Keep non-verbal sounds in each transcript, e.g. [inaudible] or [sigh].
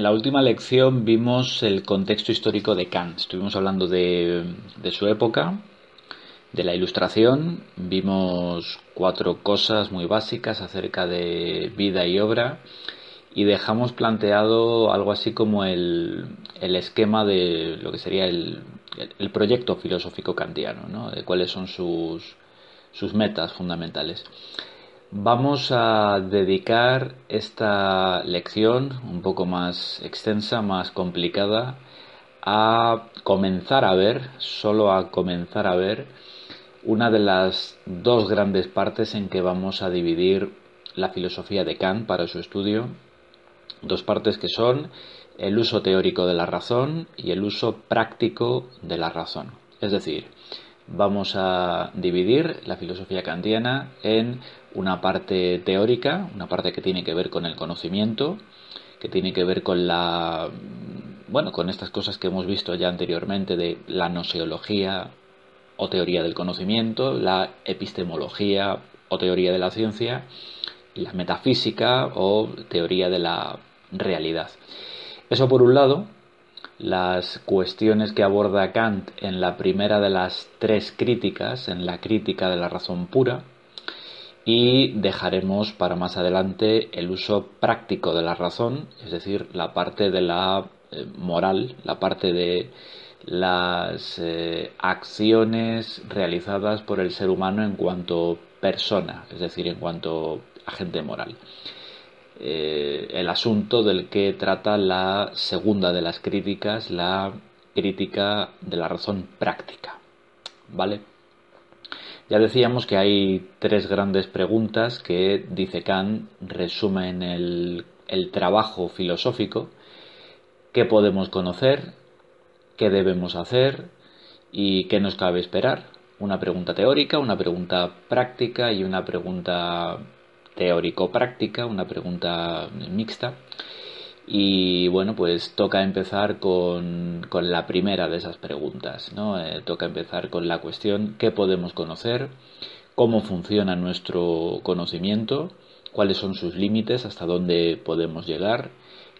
En la última lección vimos el contexto histórico de Kant. Estuvimos hablando de, su época, de la ilustración, vimos cuatro cosas muy básicas acerca de vida y obra y dejamos planteado algo así como el, esquema de lo que sería el, proyecto filosófico kantiano, de cuáles son sus metas fundamentales. Vamos a dedicar esta lección un poco más extensa, más complicada, a comenzar a ver, solo a comenzar a ver, una de las dos grandes partes en que vamos a dividir la filosofía de Kant para su estudio. Dos partes que son el uso teórico de la razón y el uso práctico de la razón. Es decir, vamos a dividir la filosofía kantiana en una parte teórica, una parte que tiene que ver con el conocimiento, que tiene que ver con la bueno, con estas cosas que hemos visto ya anteriormente de la noseología o teoría del conocimiento, la epistemología o teoría de la ciencia la metafísica o teoría de la realidad. Eso por un lado, las cuestiones que aborda Kant en la primera de las tres críticas, en la crítica de la razón pura, y dejaremos para más adelante el uso práctico de la razón, es decir, la parte de la eh, moral, la parte de las eh, acciones realizadas por el ser humano en cuanto persona, es decir, en cuanto agente moral. Eh, el asunto del que trata la segunda de las críticas, la crítica de la razón práctica. ¿Vale? Ya decíamos que hay tres grandes preguntas que, dice Kant, resumen el, el trabajo filosófico. ¿Qué podemos conocer? ¿Qué debemos hacer? ¿Y qué nos cabe esperar? Una pregunta teórica, una pregunta práctica y una pregunta teórico-práctica, una pregunta mixta. Y bueno, pues toca empezar con, la primera de esas preguntas, ¿no? Eh, toca empezar con la cuestión ¿qué podemos conocer? ¿Cómo funciona nuestro conocimiento? ¿Cuáles son sus límites? ¿Hasta dónde podemos llegar?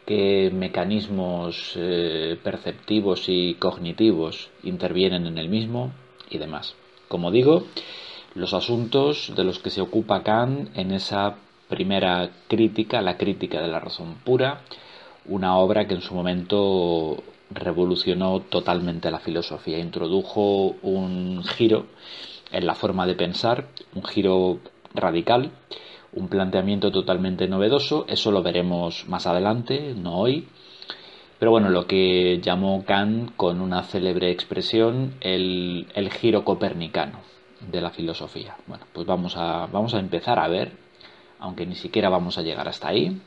¿Qué mecanismos eh, perceptivos y cognitivos intervienen en el mismo? Y demás. Como digo, los asuntos de los que se ocupa Kant en esa primera crítica, la crítica de la razón pura, una obra que en su momento revolucionó totalmente la filosofía, introdujo un giro en la forma de pensar, un giro radical, un planteamiento totalmente novedoso, eso lo veremos más adelante, no hoy, pero bueno, lo que llamó Kant con una célebre expresión el, el giro copernicano de la filosofía. Bueno, pues vamos a, vamos a empezar a ver, aunque ni siquiera vamos a llegar hasta ahí,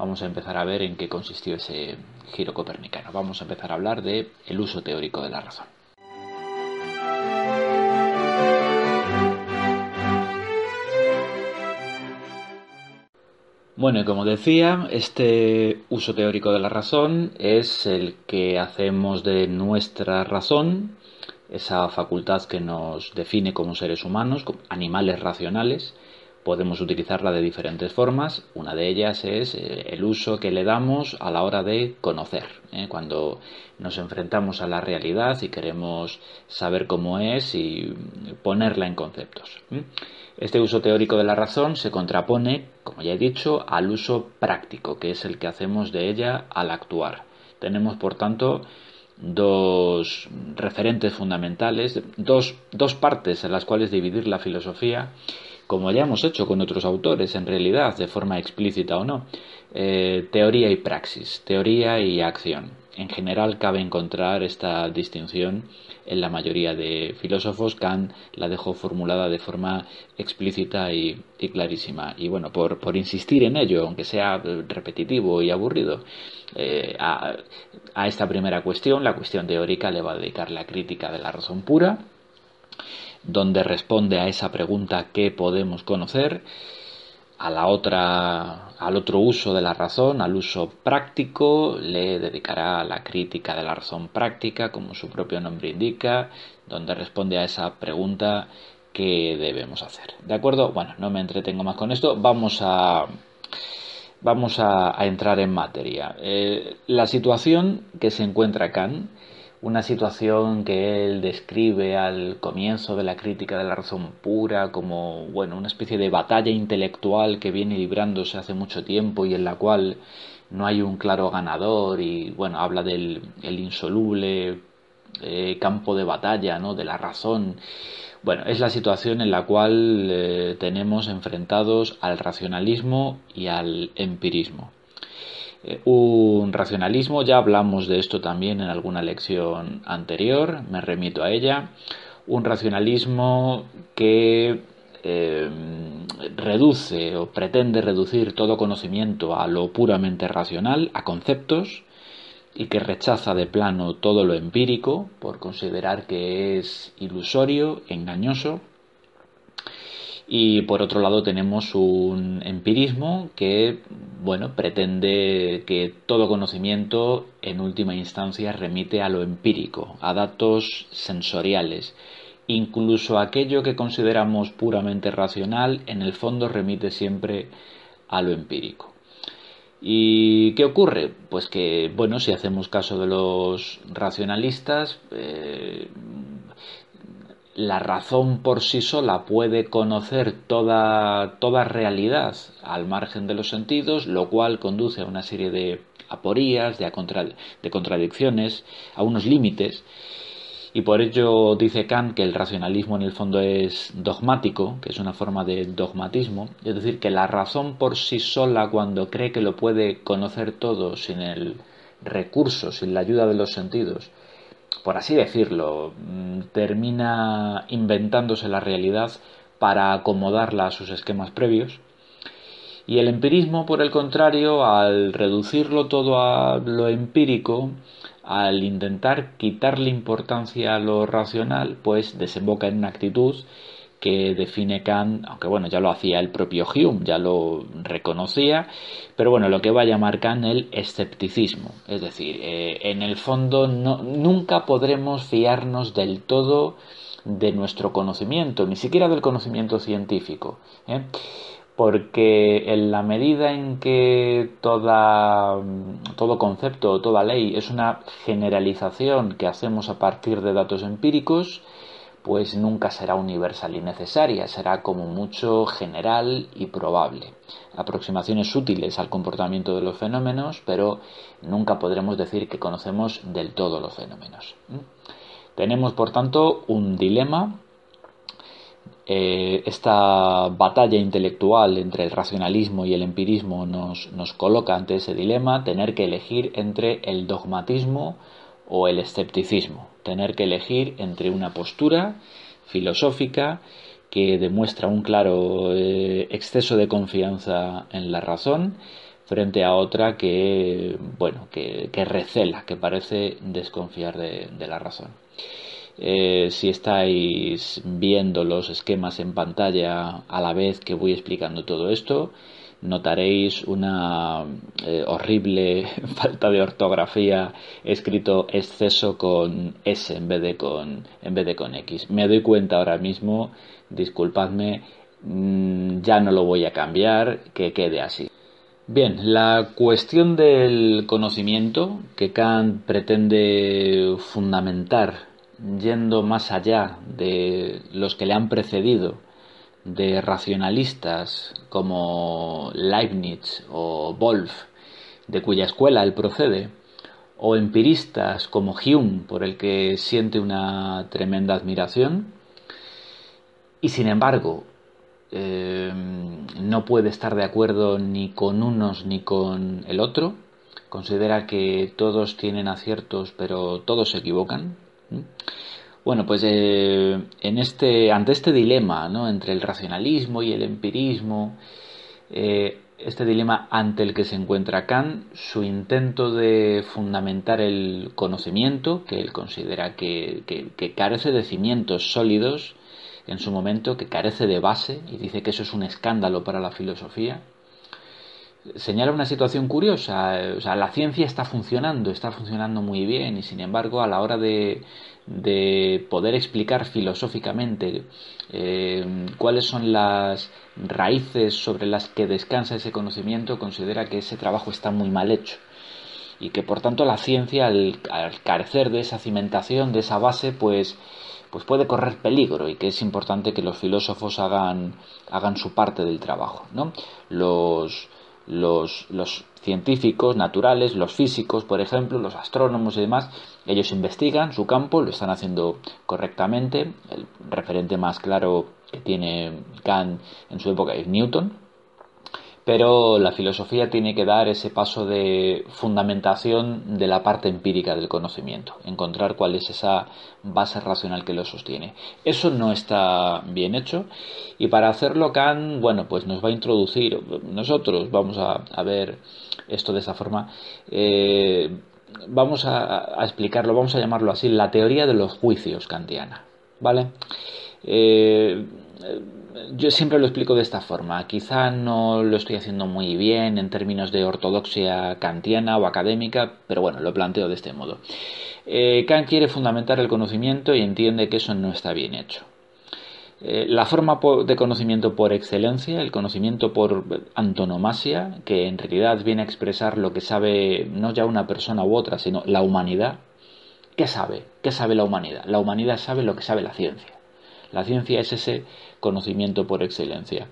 vamos a empezar a ver en qué consistió ese giro copernicano. Vamos a empezar a hablar de el uso teórico de la razón. Bueno, y como decía, este uso teórico de la razón es el que hacemos de nuestra razón, esa facultad que nos define como seres humanos, como animales racionales, Podemos utilizarla de diferentes formas. Una de ellas es eh, el uso que le damos a la hora de conocer. ¿eh? Cuando nos enfrentamos a la realidad y queremos saber cómo es y ponerla en conceptos. Este uso teórico de la razón se contrapone, como ya he dicho, al uso práctico, que es el que hacemos de ella al actuar. Tenemos, por tanto, dos referentes fundamentales, dos, dos partes en las cuales dividir la filosofía como ya hemos hecho con otros autores, en realidad, de forma explícita o no. eh, teoría y praxis, teoría y acción. En general cabe encontrar esta distinción en la mayoría de filósofos. Kant la dejó formulada de forma explícita y, clarísima. Y bueno, por, insistir en ello, aunque sea repetitivo y aburrido, eh, a, a esta primera cuestión, la cuestión teórica, le va a dedicar la crítica de la razón pura, donde responde a esa pregunta ¿qué podemos conocer? a la otra, al otro uso de la razón, al uso práctico, le dedicará a la crítica de la razón práctica, como su propio nombre indica, donde responde a esa pregunta que debemos hacer. ¿De acuerdo? Bueno, no me entretengo más con esto. Vamos a, vamos a, entrar en materia. Eh, la situación que se encuentra Kant una situación que él describe al comienzo de la crítica de la razón pura como bueno una especie de batalla intelectual que viene librándose hace mucho tiempo y en la cual no hay un claro ganador y bueno habla del insoluble eh, campo de batalla no de la razón. Bueno es la situación en la cual eh, tenemos enfrentados al racionalismo y al empirismo un racionalismo, ya hablamos de esto también en alguna lección anterior, me remito a ella, un racionalismo que eh, reduce o pretende reducir todo conocimiento a lo puramente racional, a conceptos, y que rechaza de plano todo lo empírico por considerar que es ilusorio, engañoso, y por otro lado tenemos un empirismo que, bueno, pretende que todo conocimiento en última instancia remite a lo empírico, a datos sensoriales. Incluso aquello que consideramos puramente racional, en el fondo remite siempre a lo empírico. ¿Y qué ocurre? Pues que, bueno, si hacemos caso de los racionalistas, eh, la razón por sí sola puede conocer toda, toda realidad al margen de los sentidos, lo cual conduce a una serie de aporías, de, de contradicciones, a unos límites. Y por ello dice Kant que el racionalismo en el fondo es dogmático, que es una forma de dogmatismo, es decir, que la razón por sí sola cuando cree que lo puede conocer todo sin el recurso, sin la ayuda de los sentidos, por así decirlo, mm, termina inventándose la realidad para acomodarla a sus esquemas previos. Y el empirismo, por el contrario, al reducirlo todo a lo empírico, al intentar quitarle importancia a lo racional, pues desemboca en una actitud que define Kant, aunque bueno, ya lo hacía el propio Hume, ya lo reconocía, pero bueno, lo que va a llamar Kant el escepticismo. Es decir, eh, en el fondo nunca podremos fiarnos del todo de nuestro conocimiento, ni siquiera del conocimiento científico. ¿eh? Porque en la medida en que todo concepto o toda ley es una generalización que hacemos a partir de datos empíricos, pues nunca será universal y necesaria, será como mucho general y probable. Aproximaciones útiles al comportamiento de los fenómenos, pero nunca podremos decir que conocemos del todo los fenómenos. Tenemos, por tanto, un dilema. Eh, esta batalla intelectual entre el racionalismo y el empirismo nos, nos coloca ante ese dilema, tener que elegir entre el dogmatismo o el escepticismo, tener que elegir entre una postura filosófica que demuestra un claro eh, exceso de confianza en la razón frente a otra que, bueno, que, recela, que parece desconfiar de, la razón. Eh, si estáis viendo los esquemas en pantalla a la vez que voy explicando todo esto, notaréis una eh, horrible [laughs] falta de ortografía escrito exceso con S en vez de con, en vez de con X. Me doy cuenta ahora mismo, disculpadme, mm, ya no lo voy a cambiar, que quede así. Bien, la cuestión del conocimiento que Kant pretende fundamentar yendo más allá de los que le han precedido de racionalistas como Leibniz o Wolff, de cuya escuela él procede, o empiristas como Hume, por el que siente una tremenda admiración, y sin embargo, eh, no puede estar de acuerdo ni con unos ni con el otro, considera que todos tienen aciertos pero todos se equivocan. Bueno, pues eh, en este, ante este dilema ¿no? entre el racionalismo y el empirismo, eh, este dilema ante el que se encuentra Kant, su intento de fundamentar el conocimiento, que él considera que, que, carece de cimientos sólidos en su momento, que carece de base, y dice que eso es un escándalo para la filosofía, señala una situación curiosa. O sea, la ciencia está funcionando, está funcionando muy bien, y sin embargo, a la hora de, de poder explicar filosóficamente eh, cuáles son las raíces sobre las que descansa ese conocimiento, considera que ese trabajo está muy mal hecho y que por tanto la ciencia al, carecer de esa cimentación, de esa base, pues pues puede correr peligro y que es importante que los filósofos hagan, hagan su parte del trabajo. ¿no? Los, los, los científicos naturales, los físicos, por ejemplo, los astrónomos y demás, ellos investigan su campo, lo están haciendo correctamente. El referente más claro que tiene Kant en su época es Newton, pero la filosofía tiene que dar ese paso de fundamentación de la parte empírica del conocimiento, encontrar cuál es esa base racional que lo sostiene. Eso no está bien hecho y para hacerlo Kant, bueno, pues nos va a introducir, nosotros vamos a, ver esto de esa forma, eh, vamos a, explicarlo, vamos a llamarlo así, la teoría de los juicios kantiana, ¿vale? Eh, yo siempre lo explico de esta forma. Quizá no lo estoy haciendo muy bien en términos de ortodoxia kantiana o académica, pero bueno, lo planteo de este modo. Eh, Kant quiere fundamentar el conocimiento y entiende que eso no está bien hecho. Eh, la forma de conocimiento por excelencia, el conocimiento por antonomasia, que en realidad viene a expresar lo que sabe no ya una persona u otra, sino la humanidad. ¿Qué sabe? ¿Qué sabe la humanidad? La humanidad sabe lo que sabe la ciencia. La ciencia es ese conocimiento por excelencia.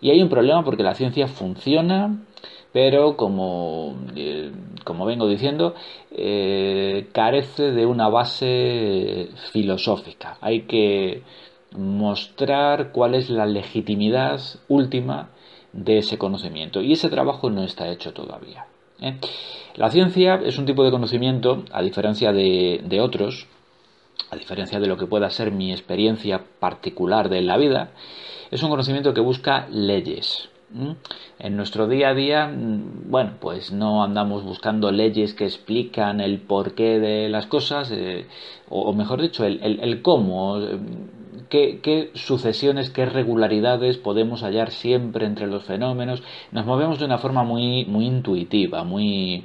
Y hay un problema porque la ciencia funciona, pero como, eh, como vengo diciendo, eh, carece de una base filosófica. Hay que mostrar cuál es la legitimidad última de ese conocimiento. Y ese trabajo no está hecho todavía. ¿eh? La ciencia es un tipo de conocimiento, a diferencia de otros, a diferencia de lo que pueda ser mi experiencia particular de la vida, es un conocimiento que busca leyes. En nuestro día a día, mm, bueno, pues no andamos buscando leyes que explican el porqué de las cosas, eh, o, mejor dicho, el, cómo, eh, qué, sucesiones, qué regularidades podemos hallar siempre entre los fenómenos. Nos movemos de una forma muy, muy intuitiva, muy,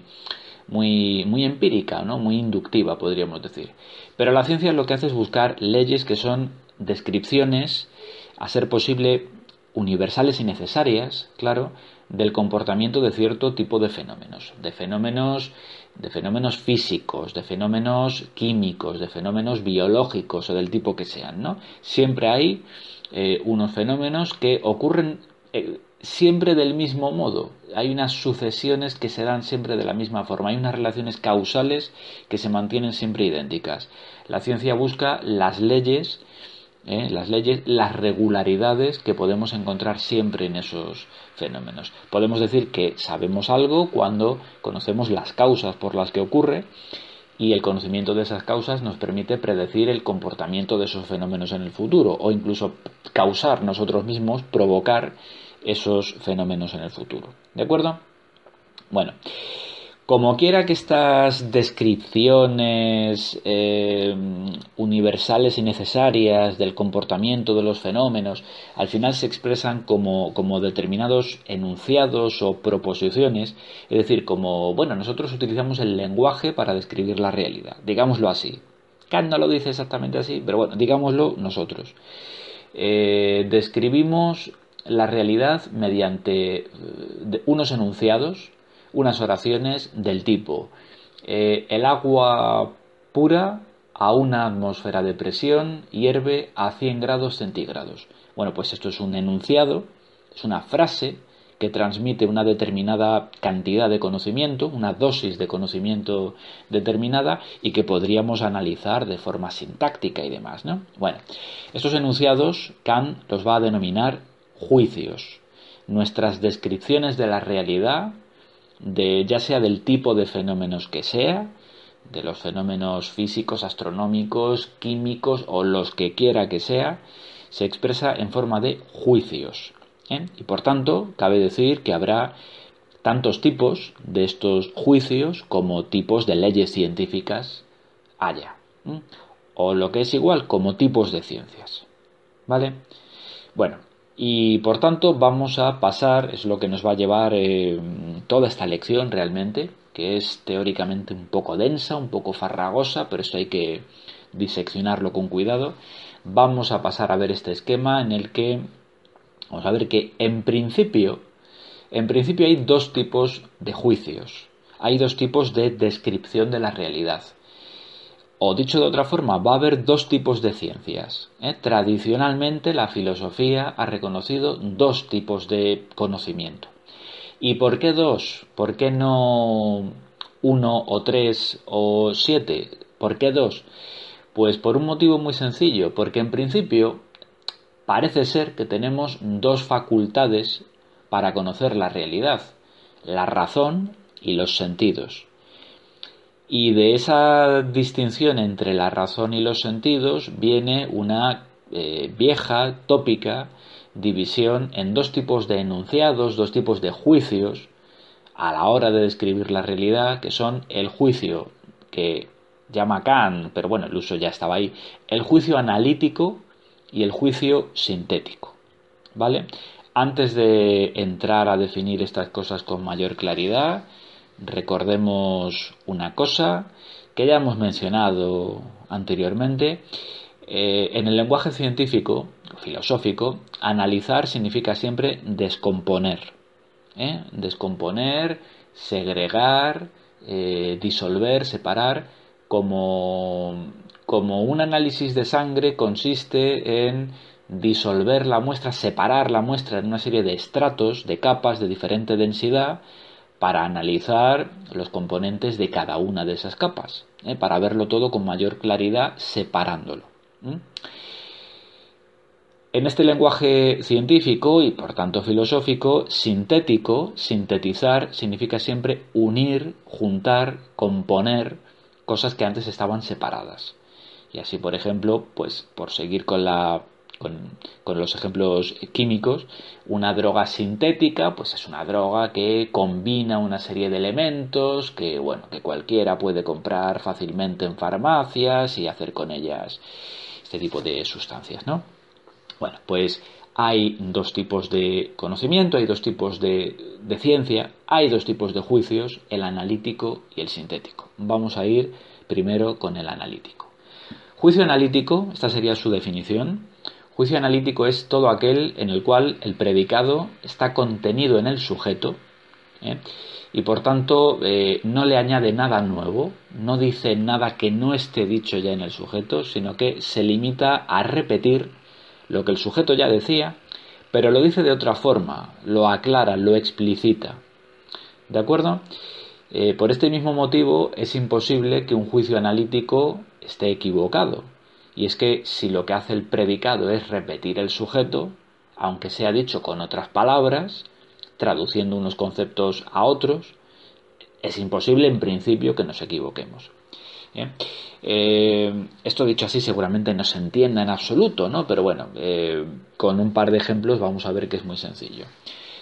muy, muy empírica, ¿no? muy inductiva, podríamos decir. Pero la ciencia lo que hace es buscar leyes que son descripciones, a ser posible, universales y necesarias, claro, del comportamiento de cierto tipo de fenómenos, de fenómenos, de fenómenos físicos, de fenómenos químicos, de fenómenos biológicos o del tipo que sean, ¿no? Siempre hay eh, unos fenómenos que ocurren eh, siempre del mismo modo. Hay unas sucesiones que se dan siempre de la misma forma. Hay unas relaciones causales que se mantienen siempre idénticas. La ciencia busca las leyes, ¿eh? las leyes, las regularidades que podemos encontrar siempre en esos fenómenos. Podemos decir que sabemos algo cuando conocemos las causas por las que ocurre y el conocimiento de esas causas nos permite predecir el comportamiento de esos fenómenos en el futuro o incluso causar nosotros mismos, provocar esos fenómenos en el futuro. ¿De acuerdo? Bueno, como quiera que estas descripciones eh, universales y necesarias del comportamiento de los fenómenos al final se expresan como, como, determinados enunciados o proposiciones, es decir, como, bueno, nosotros utilizamos el lenguaje para describir la realidad, digámoslo así. Kant no lo dice exactamente así, pero bueno, digámoslo nosotros. Eh, describimos la realidad mediante eh, unos enunciados, unas oraciones del tipo eh, el agua pura a una atmósfera de presión hierve a 100 grados centígrados. Bueno, pues esto es un enunciado, es una frase que transmite una determinada cantidad de conocimiento, una dosis de conocimiento determinada y que podríamos analizar de forma sintáctica y demás, ¿no? Bueno, estos enunciados Kant los va a denominar juicios, nuestras descripciones de la realidad, de ya sea del tipo de fenómenos que sea, de los fenómenos físicos, astronómicos, químicos o los que quiera que sea, se expresa en forma de juicios. ¿eh? Y por tanto, cabe decir que habrá tantos tipos de estos juicios como tipos de leyes científicas haya. O lo que es igual, como tipos de ciencias. ¿Vale? Bueno, y por tanto vamos a pasar, es lo que nos va a llevar eh, toda esta lección realmente, que es teóricamente un poco densa, un poco farragosa, pero esto hay que diseccionarlo con cuidado. Vamos a pasar a ver este esquema en el que vamos a ver que en principio en principio hay dos tipos de juicios, hay dos tipos de descripción de la realidad. O dicho de otra forma, va a haber dos tipos de ciencias. ¿eh? Tradicionalmente la filosofía ha reconocido dos tipos de conocimiento. ¿Y por qué dos? ¿Por qué no uno o tres o siete? ¿Por qué dos? Pues por un motivo muy sencillo, porque en principio parece ser que tenemos dos facultades para conocer la realidad, la razón y los sentidos. Y de esa distinción entre la razón y los sentidos viene una eh, vieja, tópica, división en dos tipos de enunciados, dos tipos de juicios a la hora de describir la realidad, que son el juicio que llama Kant, pero bueno, el uso ya estaba ahí, el juicio analítico y el juicio sintético. ¿Vale? Antes de entrar a definir estas cosas con mayor claridad, recordemos una cosa que ya hemos mencionado anteriormente. Eh, en el lenguaje científico, filosófico, analizar significa siempre descomponer. ¿eh? Descomponer, segregar, eh, disolver, separar, como, como un análisis de sangre consiste en disolver la muestra, separar la muestra en una serie de estratos, de capas de diferente densidad, para analizar los componentes de cada una de esas capas, ¿eh? para verlo todo con mayor claridad separándolo. En este lenguaje científico y por tanto filosófico, sintético, sintetizar significa siempre unir, juntar, componer cosas que antes estaban separadas. Y así, por ejemplo, pues por seguir con la con, los ejemplos químicos, una droga sintética, pues es una droga que combina una serie de elementos que, bueno, que cualquiera puede comprar fácilmente en farmacias y hacer con ellas este tipo de sustancias, ¿no? Bueno, pues hay dos tipos de conocimiento, hay dos tipos de, de, ciencia, hay dos tipos de juicios, el analítico y el sintético. Vamos a ir primero con el analítico. Juicio analítico, esta sería su definición, Juicio analítico es todo aquel en el cual el predicado está contenido en el sujeto ¿eh? y por tanto eh, no le añade nada nuevo, no dice nada que no esté dicho ya en el sujeto, sino que se limita a repetir lo que el sujeto ya decía, pero lo dice de otra forma, lo aclara, lo explicita. ¿De acuerdo? Eh, por este mismo motivo es imposible que un juicio analítico esté equivocado, y es que si lo que hace el predicado es repetir el sujeto, aunque sea dicho con otras palabras, traduciendo unos conceptos a otros, es imposible en principio que nos equivoquemos. ¿eh? Eh, esto dicho así seguramente no se entienda en absoluto, ¿no? Pero bueno, eh, con un par de ejemplos vamos a ver que es muy sencillo.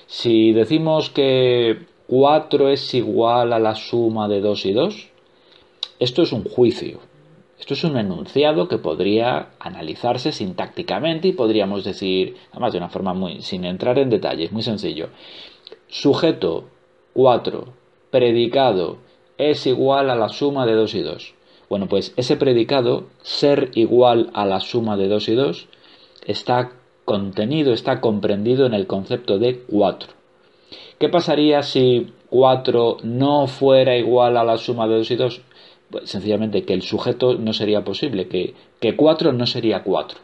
Si decimos que 4 es igual a la suma de 2 y 2, esto es un juicio, esto es un enunciado que podría analizarse sintácticamente y podríamos decir, además de una forma muy, sin entrar en detalles, muy sencillo. Sujeto 4, predicado es igual a la suma de 2 y 2. Bueno, pues ese predicado, ser igual a la suma de 2 y 2, está contenido, está comprendido en el concepto de 4. ¿Qué pasaría si 4 no fuera igual a la suma de 2 y 2? Pues, sencillamente que el sujeto no sería posible, que, que 4 no sería 4.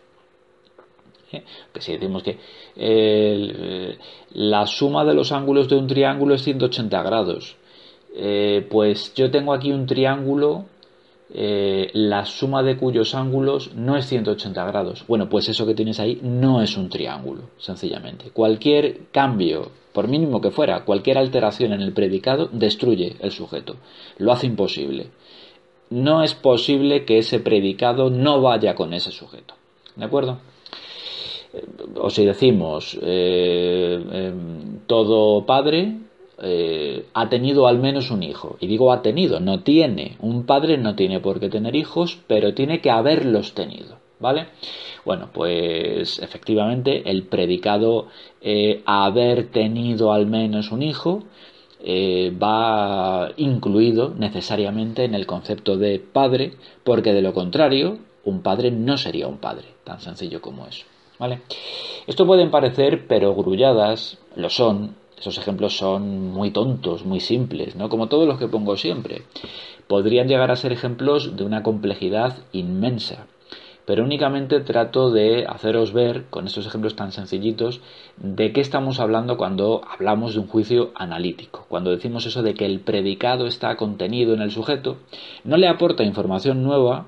¿Eh? Que si decimos que eh, la suma de los ángulos de un triángulo es 180 grados, eh, pues yo tengo aquí un triángulo la suma de cuyos ángulos no es 180 grados. Bueno, pues eso que tienes ahí no es un triángulo, sencillamente. Cualquier cambio, por mínimo que fuera, cualquier alteración en el predicado destruye el sujeto, lo hace imposible. No es posible que ese predicado no vaya con ese sujeto. ¿De acuerdo? Eh, o si decimos eh, em, todo padre eh, ha tenido al menos un hijo. Y digo ha tenido, no tiene. Un padre no tiene por qué tener hijos, pero tiene que haberlos tenido. ¿Vale? Bueno, pues efectivamente el predicado haber tenido al menos un hijo eh, va incluido necesariamente en el concepto de padre, porque de lo contrario, un padre no sería un padre, tan sencillo como eso. ¿Vale? Esto pueden parecer perogrulladas, lo son, esos ejemplos son muy tontos, muy simples, ¿no? Como todos los que pongo siempre. Podrían llegar a ser ejemplos de una complejidad inmensa. Pero únicamente trato de haceros ver, con estos ejemplos tan sencillitos, de qué estamos hablando cuando hablamos de un juicio analítico. Cuando decimos eso de que el predicado está contenido en el sujeto, no le aporta información nueva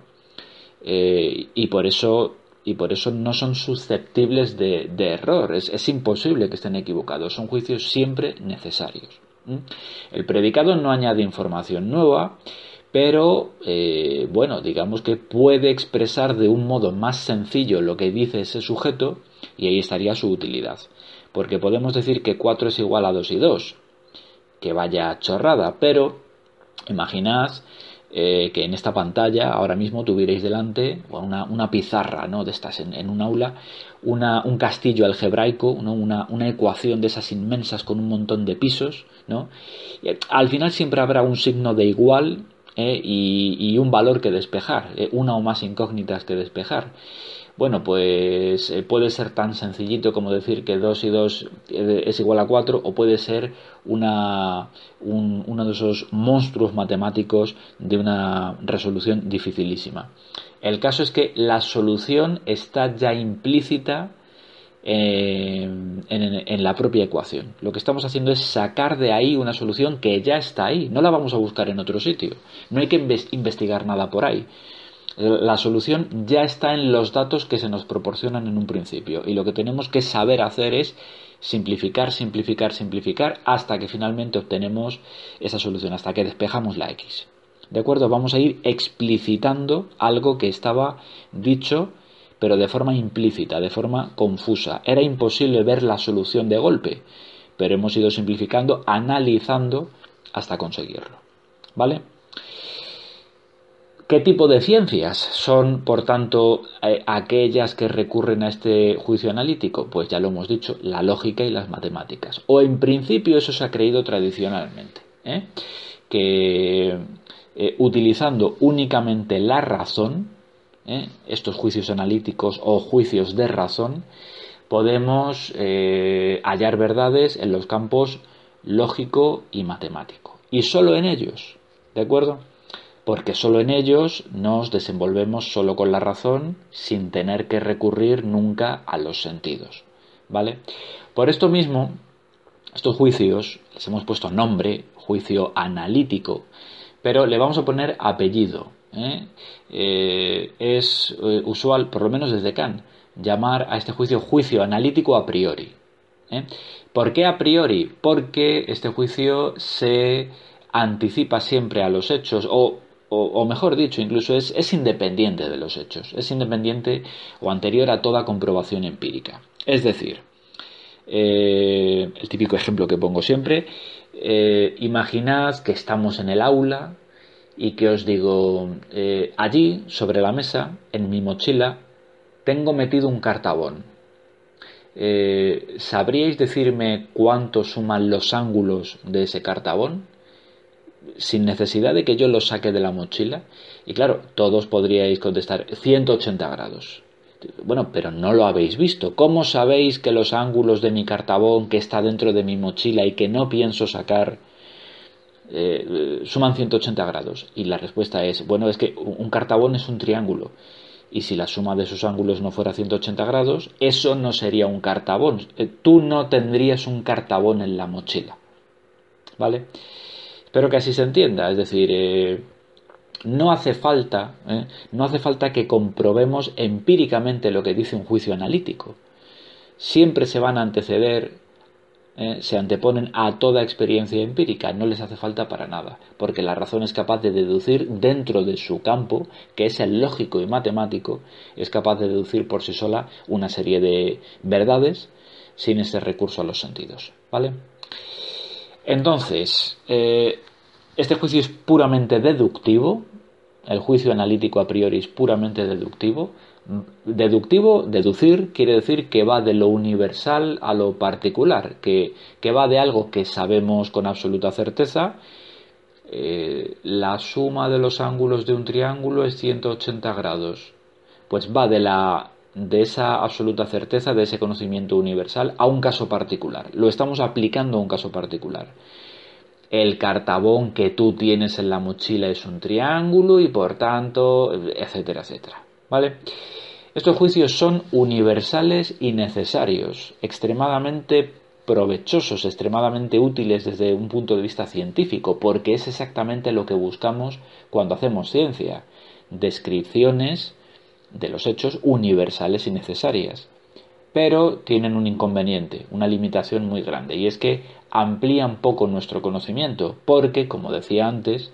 eh, y por eso y por eso no son susceptibles de, error. Es, imposible que estén equivocados. Son juicios siempre necesarios. El predicado no añade información nueva, pero eh, bueno, digamos que puede expresar de un modo más sencillo lo que dice ese sujeto y ahí estaría su utilidad. Porque podemos decir que 4 es igual a 2 y 2, que vaya chorrada, pero imaginad eh, que en esta pantalla ahora mismo tuvierais delante una, una pizarra ¿no? de estas en, un aula, una, un castillo algebraico, una, una, ecuación de esas inmensas con un montón de pisos. ¿no? al final siempre habrá un signo de igual ¿eh? y, un valor que despejar, ¿eh? una o más incógnitas que despejar. Bueno, pues eh, puede ser tan sencillito como decir que 2 y 2 eh, es igual a 4 o puede ser una, uno de esos monstruos matemáticos de una resolución dificilísima. El caso es que la solución está ya implícita en, en, la propia ecuación. Lo que estamos haciendo es sacar de ahí una solución que ya está ahí. No la vamos a buscar en otro sitio. No hay que investigar nada por ahí. La solución ya está en los datos que se nos proporcionan en un principio y lo que tenemos que saber hacer es simplificar, simplificar, simplificar hasta que finalmente obtenemos esa solución, hasta que despejamos la x. ¿De acuerdo? Vamos a ir explicitando algo que estaba dicho pero de forma implícita, de forma confusa. Era imposible ver la solución de golpe, pero hemos ido simplificando, analizando hasta conseguirlo. ¿Vale? ¿Qué tipo de ciencias son, por tanto, eh, aquellas que recurren a este juicio analítico? Pues ya lo hemos dicho, la lógica y las matemáticas. O en principio eso se ha creído tradicionalmente, ¿eh? que eh, utilizando únicamente la razón, estos juicios analíticos o juicios de razón, podemos hallar verdades en los campos lógico y matemático. Y solo en ellos, ¿de acuerdo? porque solo en ellos nos desenvolvemos solo con la razón sin tener que recurrir nunca a los sentidos. ¿Vale? Por esto mismo, estos juicios les hemos puesto nombre, juicio analítico, pero le vamos a poner apellido. ¿Eh? Eh, es eh, usual, por lo menos desde Kant, llamar a este juicio juicio analítico a priori. ¿Por qué a priori? Porque este juicio se anticipa siempre a los hechos o o, mejor dicho, incluso es, independiente de los hechos, es independiente o anterior a toda comprobación empírica. Es decir, el típico ejemplo que pongo siempre, eh, imaginad que estamos en el aula y que os digo, eh, allí, sobre la mesa, en mi mochila, tengo metido un cartabón. ¿Sabríais decirme cuánto suman los ángulos de ese cartabón? sin necesidad de que yo lo saque de la mochila. Y claro, todos podríais contestar 180 grados. Bueno, pero no lo habéis visto. ¿Cómo sabéis que los ángulos de mi cartabón que está dentro de mi mochila y que no pienso sacar eh, suman 180 grados? Y la respuesta es, bueno, es que un cartabón es un triángulo. Y si la suma de sus ángulos no fuera 180 grados, eso no sería un cartabón. Eh, tú no tendrías un cartabón en la mochila. ¿Vale? Espero que así se entienda, es decir, eh, no hace falta, no hace falta que comprobemos empíricamente lo que dice un juicio analítico. Siempre se van a anteceder ¿eh? se anteponen a toda experiencia empírica, no les hace falta para nada, porque la razón es capaz de deducir dentro de su campo, que es el lógico y matemático, es capaz de deducir por sí sola una serie de verdades sin ese recurso a los sentidos, ¿vale? Entonces, eh, este juicio es puramente deductivo, el juicio analítico a priori es puramente deductivo, Deductivo, deducir, quiere decir que va de lo universal a lo particular, que, va de algo que sabemos con absoluta certeza. Eh, la suma de los ángulos de un triángulo es 180 grados. Pues va de, la, de esa absoluta certeza, de ese conocimiento universal, a un caso particular. Lo estamos aplicando a un caso particular. El cartabón que tú tienes en la mochila es un triángulo y por tanto, etcétera, etcétera. ¿Vale? Estos juicios son universales y necesarios, extremadamente provechosos, extremadamente útiles desde un punto de vista científico, porque es exactamente lo que buscamos cuando hacemos ciencia, descripciones de los hechos universales y necesarias. Pero tienen un inconveniente, una limitación muy grande, y es que amplían poco nuestro conocimiento, porque, como decía antes,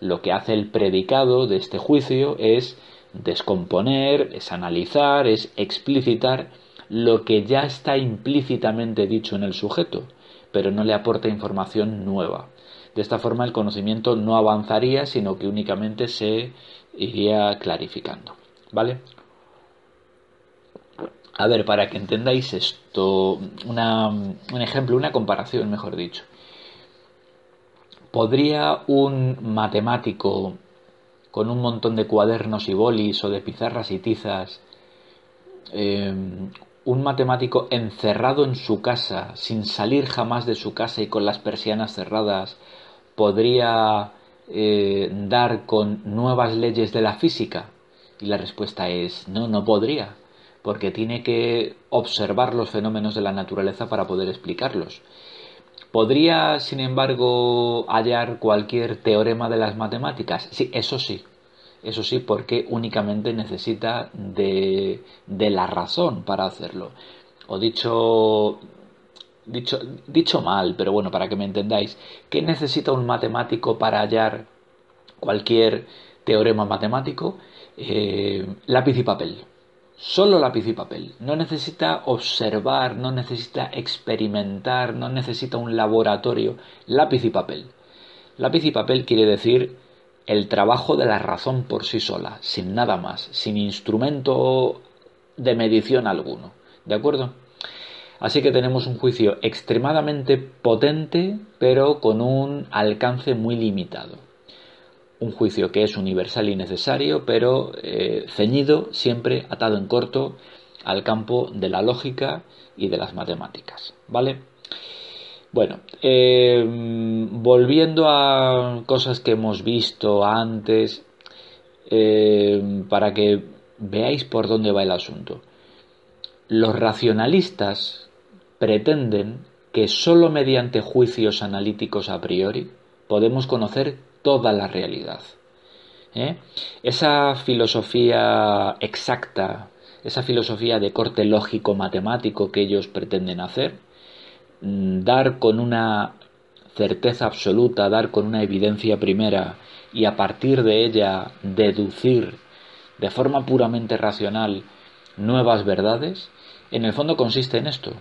lo que hace el predicado de este juicio es Descomponer es analizar, es explicitar lo que ya está implícitamente dicho en el sujeto, pero no le aporta información nueva. De esta forma el conocimiento no avanzaría, sino que únicamente se iría clarificando. ¿Vale? A ver, para que entendáis esto, un ejemplo, una comparación, mejor dicho. ¿Podría un matemático con un montón de cuadernos y bolis o de pizarras y tizas, em, un matemático encerrado en su casa, sin salir jamás de su casa y con las persianas cerradas, podría eh, dar con nuevas leyes de la física? Y la respuesta es no, no podría, porque tiene que observar los fenómenos de la naturaleza para poder explicarlos. ¿Podría, sin embargo, hallar cualquier teorema de las matemáticas? Sí, eso sí. Eso sí, porque únicamente necesita de, de la razón para hacerlo. O dicho, dicho, dicho mal, pero bueno, para que me entendáis, ¿qué necesita un matemático para hallar cualquier teorema matemático? Eh, lápiz y papel. Solo lápiz y papel. No necesita observar, no necesita experimentar, no necesita un laboratorio. Lápiz y papel. Lápiz y papel quiere decir el trabajo de la razón por sí sola, sin nada más, sin instrumento de medición alguno. ¿De acuerdo? Así que tenemos un juicio extremadamente potente, pero con un alcance muy limitado un juicio que es universal y necesario, pero eh, ceñido, siempre atado en corto al campo de la lógica y de las matemáticas. ¿Vale? Bueno, eh, volviendo a cosas que hemos visto antes, eh, para que veáis por dónde va el asunto. Los racionalistas pretenden que sólo mediante juicios analíticos a priori podemos conocer toda la realidad. ¿eh? Esa filosofía exacta, esa filosofía de corte lógico-matemático que ellos pretenden hacer, mm, dar con una certeza absoluta, dar con una evidencia primera y a partir de ella deducir de forma puramente racional nuevas verdades, en el fondo consiste en esto.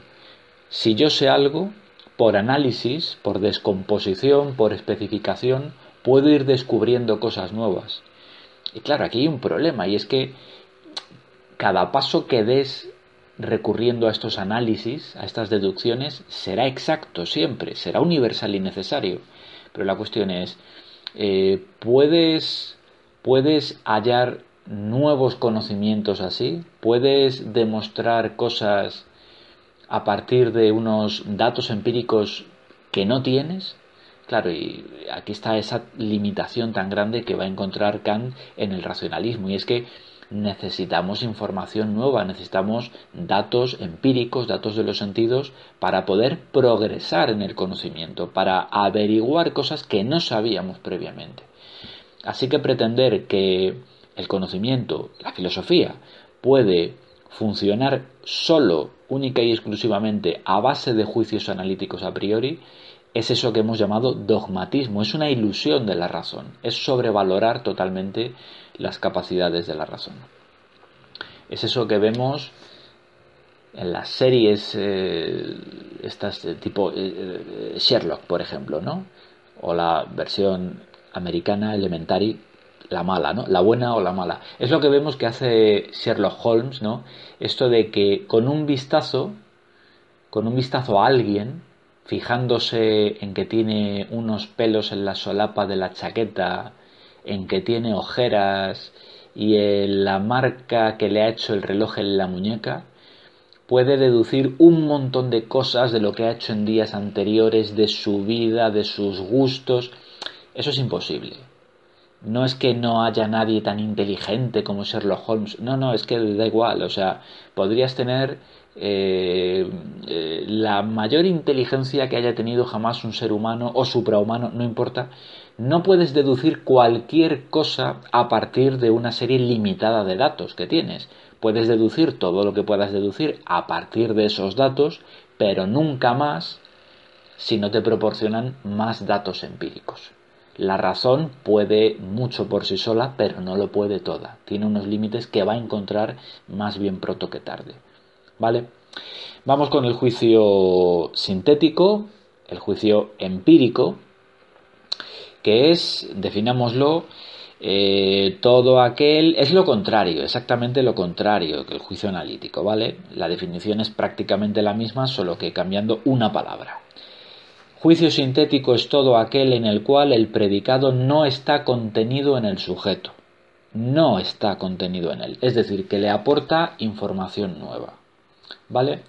Si yo sé algo, por análisis, por descomposición, por especificación, puedo ir descubriendo cosas nuevas. Y claro, aquí hay un problema y es que cada paso que des recurriendo a estos análisis, a estas deducciones, será exacto siempre, será universal y necesario. Pero la cuestión es, eh, ¿puedes, ¿puedes hallar nuevos conocimientos así? ¿Puedes demostrar cosas a partir de unos datos empíricos que no tienes? Claro, y aquí está esa limitación tan grande que va a encontrar Kant en el racionalismo, y es que necesitamos información nueva, necesitamos datos empíricos, datos de los sentidos, para poder progresar en el conocimiento, para averiguar cosas que no sabíamos previamente. Así que pretender que el conocimiento, la filosofía, puede funcionar solo, única y exclusivamente a base de juicios analíticos a priori, es eso que hemos llamado dogmatismo, es una ilusión de la razón, es sobrevalorar totalmente las capacidades de la razón. Es eso que vemos en las series eh, estas tipo eh, eh, Sherlock, por ejemplo, ¿no? O la versión americana Elementary, la mala, ¿no? La buena o la mala. Es lo que vemos que hace Sherlock Holmes, ¿no? Esto de que con un vistazo, con un vistazo a alguien, fijándose en que tiene unos pelos en la solapa de la chaqueta, en que tiene ojeras y en la marca que le ha hecho el reloj en la muñeca, puede deducir un montón de cosas de lo que ha hecho en días anteriores, de su vida, de sus gustos. Eso es imposible. No es que no haya nadie tan inteligente como Sherlock Holmes. No, no, es que da igual. O sea, podrías tener eh, eh, la mayor inteligencia que haya tenido jamás un ser humano o suprahumano, no importa, no puedes deducir cualquier cosa a partir de una serie limitada de datos que tienes. Puedes deducir todo lo que puedas deducir a partir de esos datos, pero nunca más si no te proporcionan más datos empíricos. La razón puede mucho por sí sola, pero no lo puede toda. Tiene unos límites que va a encontrar más bien pronto que tarde. ¿Vale? Vamos con el juicio sintético, el juicio empírico, que es, definámoslo, eh, todo aquel es lo contrario, exactamente lo contrario que el juicio analítico, ¿vale? La definición es prácticamente la misma, solo que cambiando una palabra. Juicio sintético es todo aquel en el cual el predicado no está contenido en el sujeto, no está contenido en él, es decir, que le aporta información nueva, ¿vale?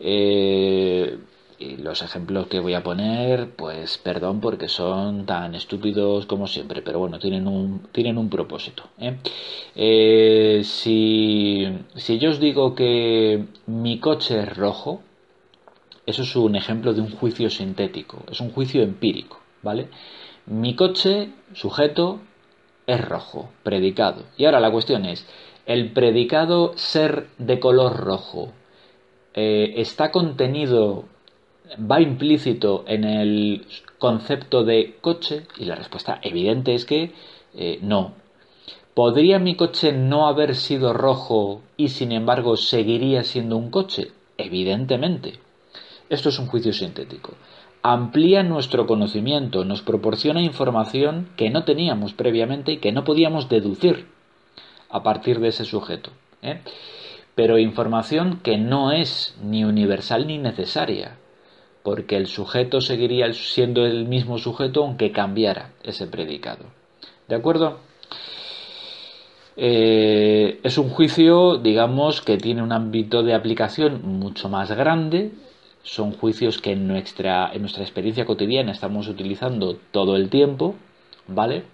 Eh, y los ejemplos que voy a poner, pues perdón porque son tan estúpidos como siempre, pero bueno, tienen un, tienen un propósito. ¿eh? Eh, si, si yo os digo que mi coche es rojo, eso es un ejemplo de un juicio sintético, es un juicio empírico, ¿vale? Mi coche, sujeto, es rojo, predicado. Y ahora la cuestión es, ¿el predicado ser de color rojo eh, está contenido va implícito en el concepto de coche? Y la respuesta evidente es que eh, no. ¿Podría mi coche no haber sido rojo y sin embargo seguiría siendo un coche? Evidentemente. Esto es un juicio sintético. Amplía nuestro conocimiento, nos proporciona información que no teníamos previamente y que no podíamos deducir a partir de ese sujeto. ¿eh? Pero información que no es ni universal ni necesaria porque el sujeto seguiría siendo el mismo sujeto aunque cambiara ese predicado. ¿De acuerdo? Eh, es un juicio, digamos, que tiene un ámbito de aplicación mucho más grande. Son juicios que en nuestra, en nuestra experiencia cotidiana estamos utilizando todo el tiempo, ¿vale?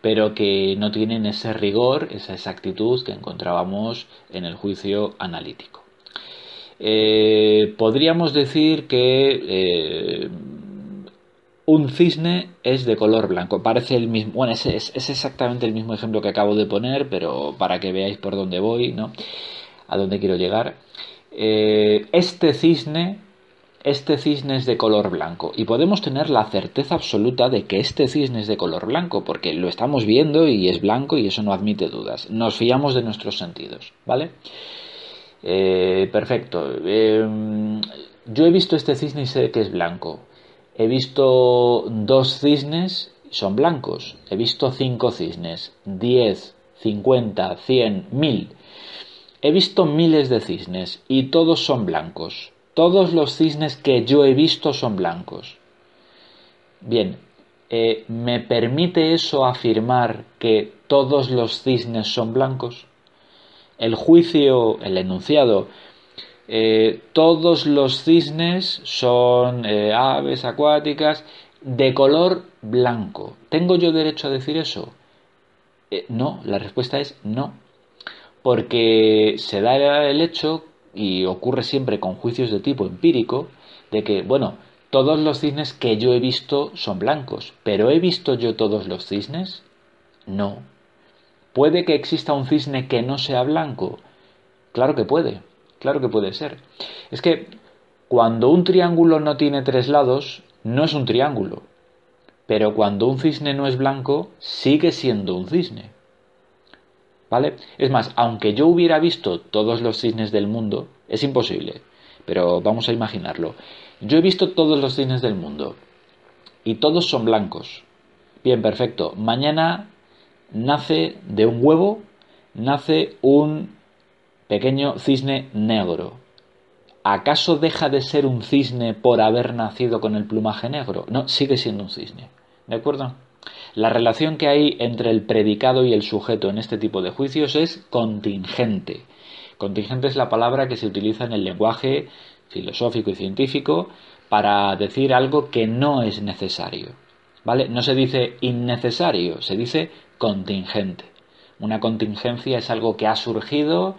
Pero que no tienen ese rigor, esa exactitud que encontrábamos en el juicio analítico. Eh, podríamos decir que eh, un cisne es de color blanco. Parece el mismo. Bueno, es, es, exactamente el mismo ejemplo que acabo de poner, pero para que veáis por dónde voy, ¿no? A dónde quiero llegar. Eh, este cisne. Este cisne es de color blanco y podemos tener la certeza absoluta de que este cisne es de color blanco porque lo estamos viendo y es blanco y eso no admite dudas. Nos fiamos de nuestros sentidos, ¿vale? Eh, perfecto. Em, yo he visto este cisne y sé que es blanco. He visto dos cisnes, son blancos. He visto cinco cisnes, diez, cincuenta, cien, mil. He visto miles de cisnes y todos son blancos. Todos los cisnes que yo he visto son blancos. Bien, eh, ¿me permite eso afirmar que todos los cisnes son blancos? el juicio, el enunciado, eh, todos los cisnes son eh, aves acuáticas de color blanco. ¿Tengo yo derecho a decir eso? No, la respuesta es no. Porque se da el hecho, y ocurre siempre con juicios de tipo empírico, de que, bueno, todos los cisnes que yo he visto son blancos, pero ¿he visto yo todos los cisnes? No. ¿Puede que exista un cisne que no sea blanco? Claro que puede, claro que puede ser. Es que cuando un triángulo no tiene tres lados, no es un triángulo. Pero cuando un cisne no es blanco, sigue siendo un cisne. ¿Vale? Es más, aunque yo hubiera visto todos los cisnes del mundo, es imposible. Pero vamos a imaginarlo. Yo he visto todos los cisnes del mundo y todos son blancos. Bien, perfecto. Mañana nace de un huevo, nace un pequeño cisne negro. ¿Acaso deja de ser un cisne por haber nacido con el plumaje negro? No, sigue siendo un cisne. ¿De acuerdo? La relación que hay entre el predicado y el sujeto en este tipo de juicios es contingente. Contingente es la palabra que se utiliza en el lenguaje filosófico y científico para decir algo que no es necesario. ¿Vale? No se dice innecesario, se dice contingente. Una contingencia es algo que ha surgido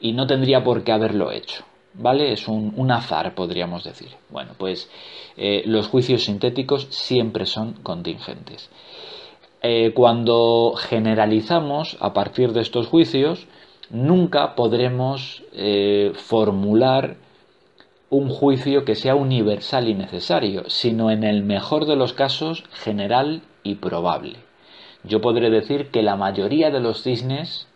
y no tendría por qué haberlo hecho. ¿Vale? Es un, azar, podríamos decir. Bueno, pues eh, los juicios sintéticos siempre son contingentes. Eh, cuando generalizamos a partir de estos juicios, nunca podremos eh, formular un juicio que sea universal y necesario, sino en el mejor de los casos general y probable. Yo podré decir que la mayoría de los cisnes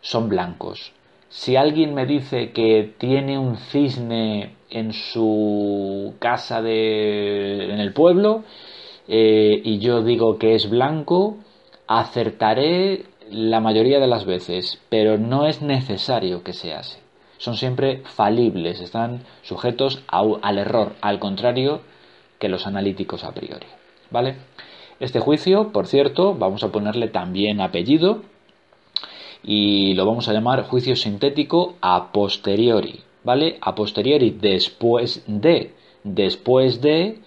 son blancos. Si alguien me dice que tiene un cisne en su casa de, en el pueblo eh, y yo digo que es blanco, acertaré la mayoría de las veces, pero no es necesario que sea así. Son siempre falibles, están sujetos al error, al contrario que los analíticos a priori. ¿Vale? Este juicio, por cierto, vamos a ponerle también apellido y lo vamos a llamar juicio sintético a posteriori. ¿Vale? A posteriori, después de, después de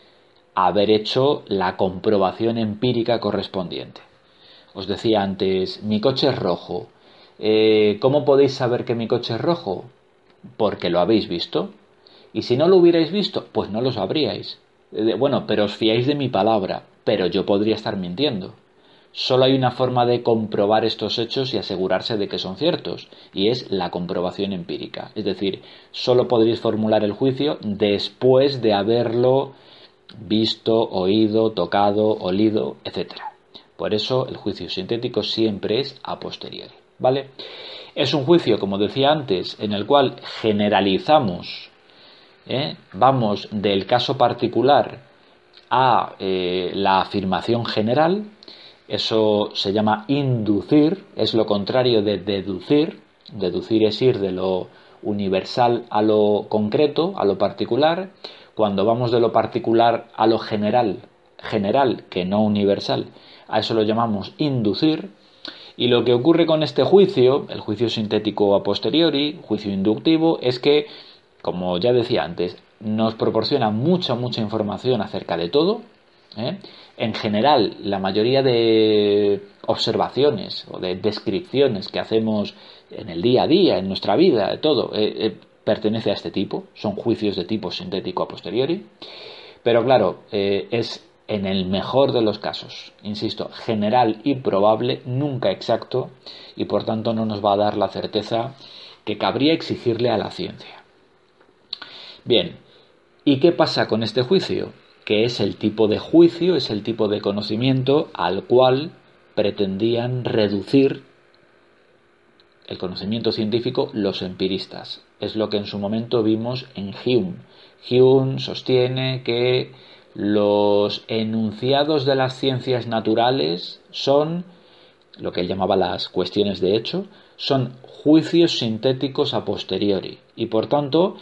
haber hecho la comprobación empírica correspondiente. Os decía antes, mi coche es rojo. Eh, ¿Cómo podéis saber que mi coche es rojo? Porque lo habéis visto. Y si no lo hubierais visto, pues no lo sabríais. Eh, bueno, pero os fiáis de mi palabra, pero yo podría estar mintiendo. Solo hay una forma de comprobar estos hechos y asegurarse de que son ciertos, y es la comprobación empírica. Es decir, solo podréis formular el juicio después de haberlo visto, oído, tocado, olido, etcétera. Por eso el juicio sintético siempre es a posteriori. ¿Vale? Es un juicio, como decía antes, en el cual generalizamos, ¿eh? vamos del caso particular a eh, la afirmación general. Eso se llama inducir, es lo contrario de deducir. Deducir es ir de lo universal a lo concreto, a lo particular. Cuando vamos de lo particular a lo general, general que no universal, a eso lo llamamos inducir. Y lo que ocurre con este juicio, el juicio sintético a posteriori, juicio inductivo, es que, como ya decía antes, nos proporciona mucha, mucha información acerca de todo. ¿Eh? En general, la mayoría de observaciones o de descripciones que hacemos en el día a día, en nuestra vida, de todo, eh, eh, pertenece a este tipo, son juicios de tipo sintético a posteriori. Pero claro, es en el mejor de los casos, insisto, general y probable, nunca exacto, y por tanto no nos va a dar la certeza que cabría exigirle a la ciencia. Bien, ¿y qué pasa con este juicio? Que es el tipo de juicio, es el tipo de conocimiento al cual pretendían reducir el conocimiento científico los empiristas. Es lo que en su momento vimos en Hume. Hume sostiene que los enunciados de las ciencias naturales son, lo que él llamaba las cuestiones de hecho, son juicios sintéticos a posteriori y por tanto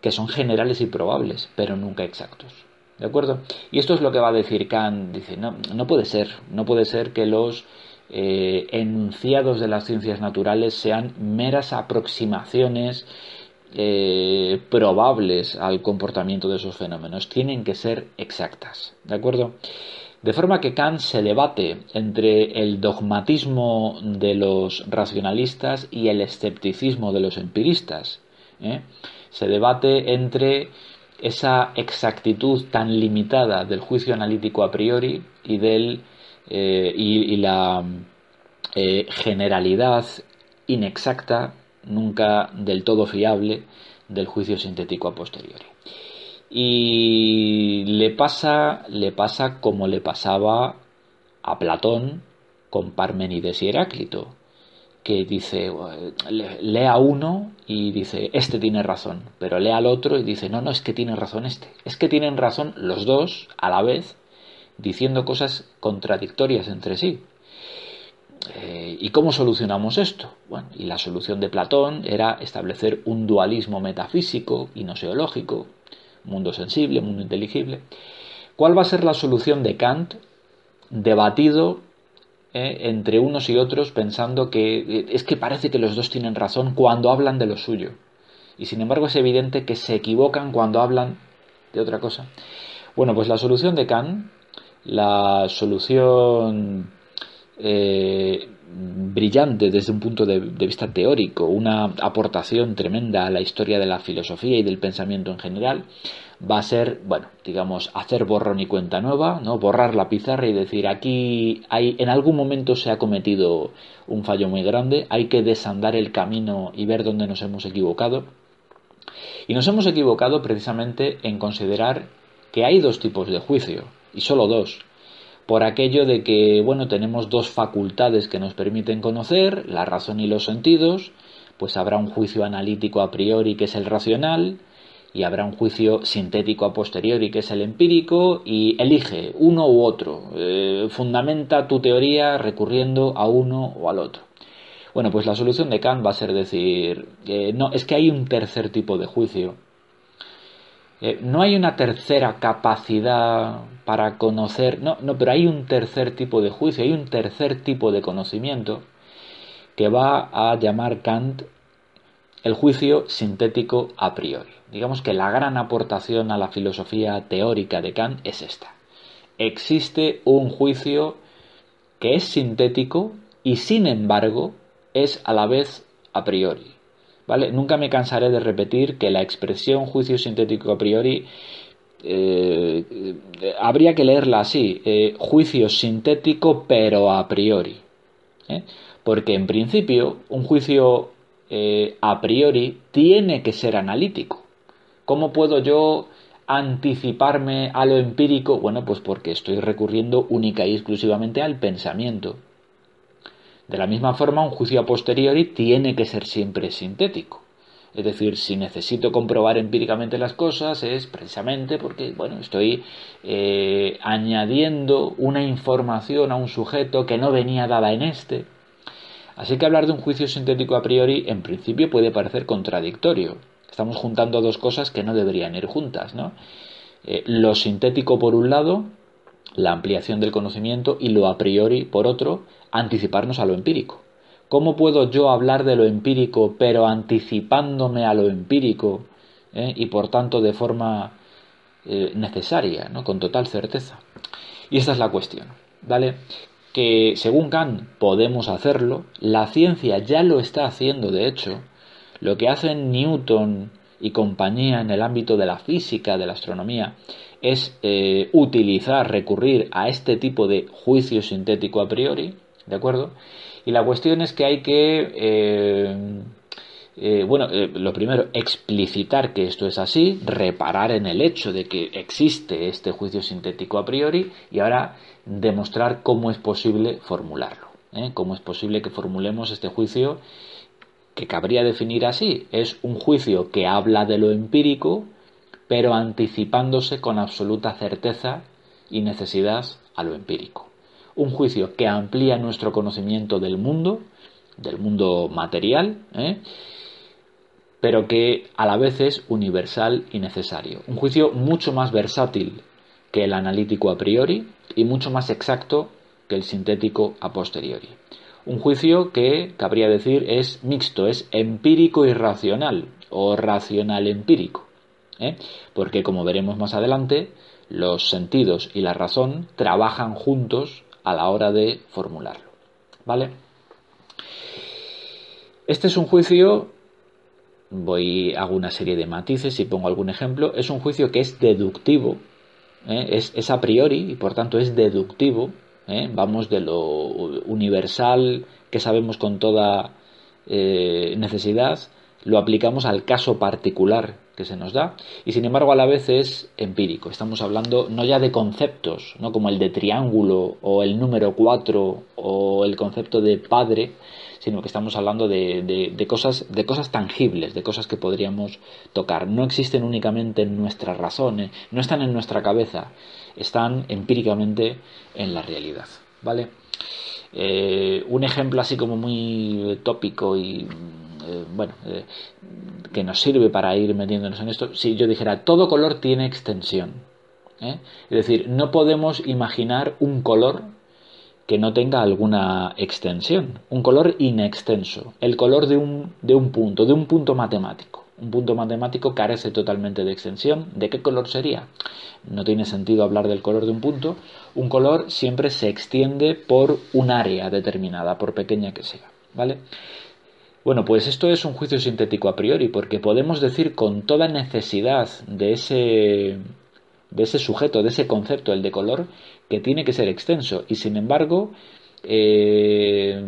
que son generales y probables, pero nunca exactos. ¿De acuerdo? Y esto es lo que va a decir Kant. Dice, no, no puede ser, no puede ser que los eh, enunciados de las ciencias naturales sean meras aproximaciones eh, probables al comportamiento de esos fenómenos, tienen que ser exactas, ¿de acuerdo? De forma que Kant se debate entre el dogmatismo de los racionalistas y el escepticismo de los empiristas. ¿eh? Se debate entre esa exactitud tan limitada del juicio analítico a priori y, del, eh, y, la eh, generalidad inexacta, nunca del todo fiable, del juicio sintético a posteriori. Y le pasa, le pasa como le pasaba a Platón con Parmenides y Heráclito, que dice, lee a uno y dice, este tiene razón, pero lee al otro y dice, no, no, es que tiene razón este, es que tienen razón los dos a la vez, diciendo cosas contradictorias entre sí. Eh, ¿Y cómo solucionamos esto? Bueno, y la solución de Platón era establecer un dualismo metafísico y noseológico, mundo sensible, mundo inteligible. ¿Cuál va a ser la solución de Kant? Debatido eh, entre unos y otros pensando que es que parece que los dos tienen razón cuando hablan de lo suyo. Y sin embargo es evidente que se equivocan cuando hablan de otra cosa. Bueno, pues la solución de Kant, la solución eh, brillante desde un punto de, vista teórico, una aportación tremenda a la historia de la filosofía y del pensamiento en general, va a ser, bueno, digamos, hacer borrón y cuenta nueva, ¿no? Borrar la pizarra y decir, aquí hay, en algún momento se ha cometido un fallo muy grande, hay que desandar el camino y ver dónde nos hemos equivocado. Y nos hemos equivocado precisamente en considerar que hay dos tipos de juicio, y solo dos, por aquello de que, bueno, tenemos dos facultades que nos permiten conocer, la razón y los sentidos, pues habrá un juicio analítico a priori que es el racional, y habrá un juicio sintético a posteriori que es el empírico y elige uno u otro, eh, fundamenta tu teoría recurriendo a uno o al otro. Bueno, pues la solución de Kant va a ser decir, eh, no, es que hay un tercer tipo de juicio. Eh, no hay una tercera capacidad para conocer, no, no, pero hay un tercer tipo de juicio, hay un tercer tipo de conocimiento que va a llamar Kant el juicio sintético a priori. Digamos que la gran aportación a la filosofía teórica de Kant es esta. Existe un juicio que es sintético y sin embargo es a la vez a priori. ¿Vale? Nunca me cansaré de repetir que la expresión juicio sintético a priori eh, habría que leerla así, eh, juicio sintético pero a priori. ¿eh? Porque en principio un juicio eh, a priori tiene que ser analítico. ¿Cómo puedo yo anticiparme a lo empírico? Bueno, pues porque estoy recurriendo única y exclusivamente al pensamiento. De la misma forma, un juicio a posteriori tiene que ser siempre sintético. Es decir, si necesito comprobar empíricamente las cosas es precisamente porque, bueno, estoy eh, añadiendo una información a un sujeto que no venía dada en este. Así que hablar de un juicio sintético a priori en principio puede parecer contradictorio. Estamos juntando dos cosas que no deberían ir juntas, ¿no? Eh, lo sintético por un lado, la ampliación del conocimiento, y lo a priori por otro, anticiparnos a lo empírico. ¿Cómo puedo yo hablar de lo empírico pero anticipándome a lo empírico eh, y por tanto de forma eh, necesaria, ¿no? con total certeza? Y esta es la cuestión. ¿vale? Que según Kant podemos hacerlo, la ciencia ya lo está haciendo de hecho, lo que hacen Newton y compañía en el ámbito de la física, de la astronomía, es eh, utilizar, recurrir a este tipo de juicio sintético a priori, ¿de acuerdo? Y la cuestión es que hay que, eh, eh, bueno, lo primero, explicitar que esto es así, reparar en el hecho de que existe este juicio sintético a priori y ahora demostrar cómo es posible formularlo, ¿eh? cómo es posible que formulemos este juicio que cabría definir así. Es un juicio que habla de lo empírico, pero anticipándose con absoluta certeza y necesidad a lo empírico. Un juicio que amplía nuestro conocimiento del mundo, del mundo material, ¿eh? Pero que a la vez es universal y necesario. Un juicio mucho más versátil que el analítico a priori y mucho más exacto que el sintético a posteriori. Un juicio que, cabría decir, es mixto, es empírico y racional, o racional empírico. ¿eh? Porque, como veremos más adelante, los sentidos y la razón trabajan juntos a la hora de formularlo. ¿Vale? Este es un juicio voy hago una serie de matices y pongo algún ejemplo, es un juicio que es deductivo, ¿eh? es, a priori y por tanto es deductivo, ¿eh? vamos de lo universal que sabemos con toda eh, necesidad, lo aplicamos al caso particular que se nos da y sin embargo a la vez es empírico. Estamos hablando no ya de conceptos, no como el de triángulo o el número 4 o el concepto de padre, sino que estamos hablando de, de, cosas, de cosas tangibles, de cosas que podríamos tocar. No existen únicamente en nuestras razones, no están en nuestra cabeza, están empíricamente en la realidad. ¿Vale? Eh, un ejemplo así como muy tópico y eh, bueno, eh, que nos sirve para ir metiéndonos en esto, si yo dijera, todo color tiene extensión. Es decir, no podemos imaginar un color que no tenga alguna extensión, un color inextenso, el color de un, de un punto, de un punto matemático. Un punto matemático carece totalmente de extensión. ¿De qué color sería? No tiene sentido hablar del color de un punto. Un color siempre se extiende por un área determinada, por pequeña que sea. ¿Vale? Bueno, pues esto es un juicio sintético a priori, porque podemos decir con toda necesidad de ese, de ese sujeto, de ese concepto, el de color, que tiene que ser extenso. Y sin embargo, eh,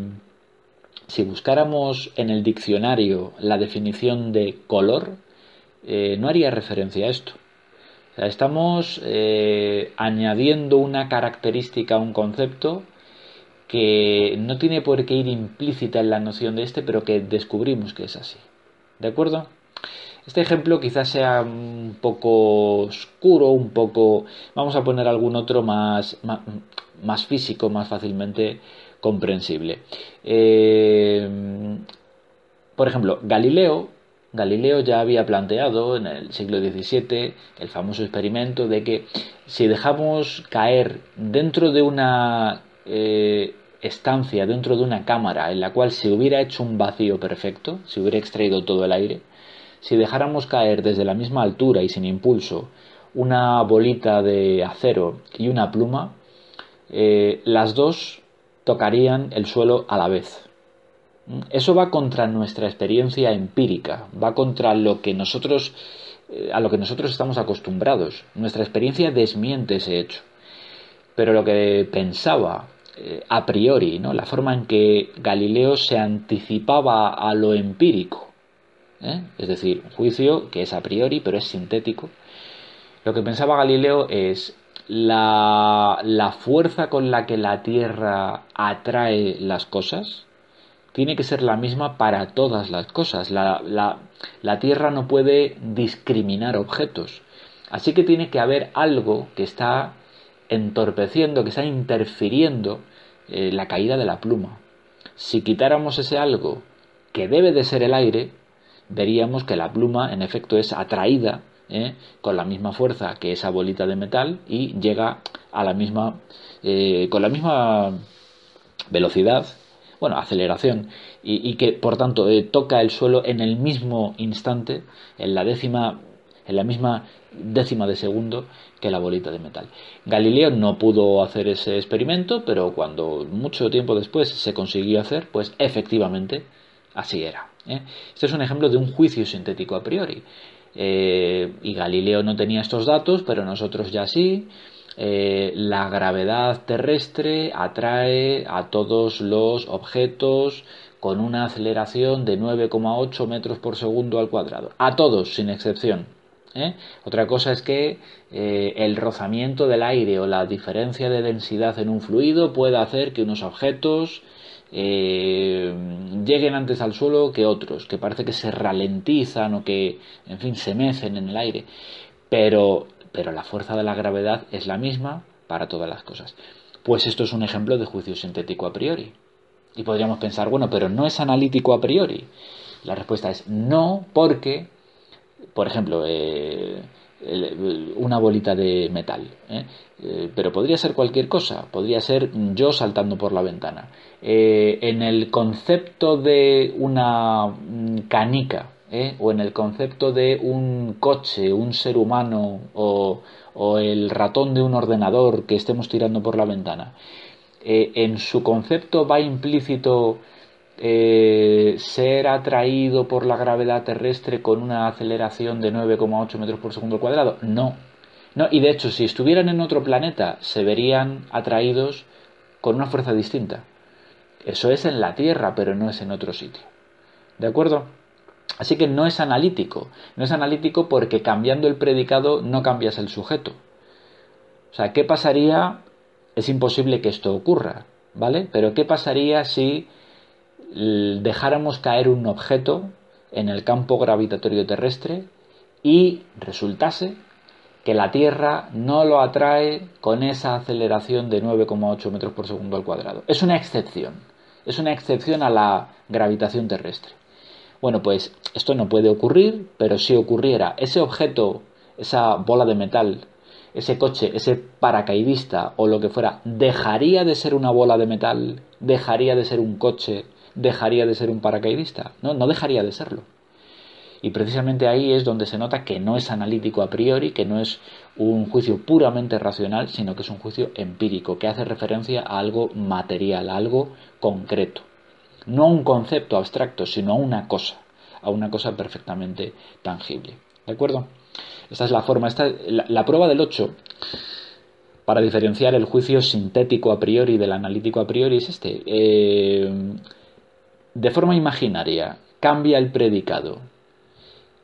si buscáramos en el diccionario la definición de color, eh, no haría referencia a esto. estamos eh, añadiendo una característica a un concepto que no tiene por qué ir implícita en la noción de este, pero que descubrimos que es así. ¿De acuerdo? Este ejemplo quizás sea un poco oscuro, un poco... Vamos a poner algún otro más, más, físico, más fácilmente comprensible. Eh, por ejemplo, Galileo, Galileo ya había planteado en el siglo XVII el famoso experimento de que si dejamos caer dentro de una eh, estancia dentro de una cámara en la cual se hubiera hecho un vacío perfecto, se hubiera extraído todo el aire, si dejáramos caer desde la misma altura y sin impulso una bolita de acero y una pluma, eh, las dos tocarían el suelo a la vez. Eso va contra nuestra experiencia empírica, va contra lo que nosotros eh, a lo que nosotros estamos acostumbrados. Nuestra experiencia desmiente ese hecho. Pero lo que pensaba eh, a priori, ¿no? la forma en que Galileo se anticipaba a lo empírico, ¿eh? es decir, un juicio que es a priori pero es sintético. Lo que pensaba Galileo es la, la fuerza con la que la Tierra atrae las cosas, tiene que ser la misma para todas las cosas. La, la, la, Tierra no puede discriminar objetos. Así que tiene que haber algo que está entorpeciendo, que está interfiriendo eh, la caída de la pluma. Si quitáramos ese algo que debe de ser el aire, veríamos que la pluma en efecto es atraída ¿eh? con la misma fuerza que esa bolita de metal y llega a la misma eh, con la misma velocidad bueno aceleración y, y que por tanto toca el suelo en el mismo instante en la décima en la misma décima de segundo que la bolita de metal. Galileo no pudo hacer ese experimento, pero cuando mucho tiempo después se consiguió hacer, pues efectivamente así era. ¿Eh? Este es un ejemplo de un juicio sintético a priori. Eh, y Galileo no tenía estos datos, pero nosotros ya sí. Eh, la gravedad terrestre atrae a todos los objetos con una aceleración de 9,8 metros por segundo al cuadrado. A todos, sin excepción. ¿eh? Otra cosa es que el rozamiento del aire o la diferencia de densidad en un fluido pueda hacer que unos objetos eh, lleguen antes al suelo que otros, que parece que se ralentizan o que, en fin, se mecen en el aire. Pero, pero la fuerza de la gravedad es la misma para todas las cosas. Pues esto es un ejemplo de juicio sintético a priori. Y podríamos pensar, bueno, pero no es analítico a priori. La respuesta es no, porque por ejemplo, eh, una bolita de metal. ¿eh? Eh, pero podría ser cualquier cosa, podría ser yo saltando por la ventana. en el concepto de una mm, canica, o en el concepto de un coche, un ser humano, o el ratón de un ordenador que estemos tirando por la ventana, en su concepto va implícito eh, ser atraído por la gravedad terrestre con una aceleración de 9,8 metros por segundo cuadrado? No. no. Y de hecho, si estuvieran en otro planeta, se verían atraídos con una fuerza distinta. Eso es en la Tierra, pero no es en otro sitio. ¿De acuerdo? Así que no es analítico. No es analítico porque cambiando el predicado no cambias el sujeto. O sea, ¿qué pasaría? Es imposible que esto ocurra, ¿vale? Pero ¿qué pasaría si dejáramos caer un objeto en el campo gravitatorio terrestre y resultase que la Tierra no lo atrae con esa aceleración de 9,8 metros por segundo al cuadrado. Es una excepción, es una excepción a la gravitación terrestre. Bueno, pues esto no puede ocurrir, pero si ocurriera, ese objeto, esa bola de metal, ese coche, ese paracaidista o lo que fuera, dejaría de ser una bola de metal, dejaría de ser un coche, dejaría de ser un paracaidista. No, no dejaría de serlo. Y precisamente ahí es donde se nota que no es analítico a priori, que no es un juicio puramente racional, sino que es un juicio empírico, que hace referencia a algo material, a algo concreto. No a un concepto abstracto, sino a una cosa, a una cosa perfectamente tangible. ¿De acuerdo? Esta es la forma. Esta, la, prueba del 8, para diferenciar el juicio sintético a priori del analítico a priori, es este. Eh, de forma imaginaria cambia el predicado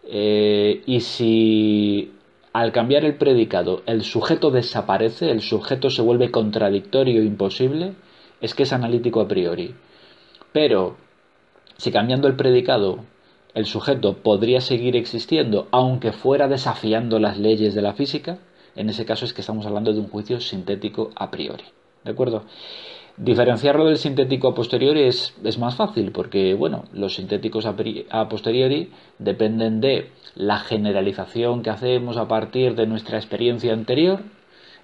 eh, y si al cambiar el predicado el sujeto desaparece, el sujeto se vuelve contradictorio e imposible, es que es analítico a priori. Pero si cambiando el predicado el sujeto podría seguir existiendo aunque fuera desafiando las leyes de la física, en ese caso es que estamos hablando de un juicio sintético a priori. ¿De acuerdo? Diferenciarlo del sintético a posteriori es, más fácil porque, bueno, los sintéticos a, posteriori dependen de la generalización que hacemos a partir de nuestra experiencia anterior,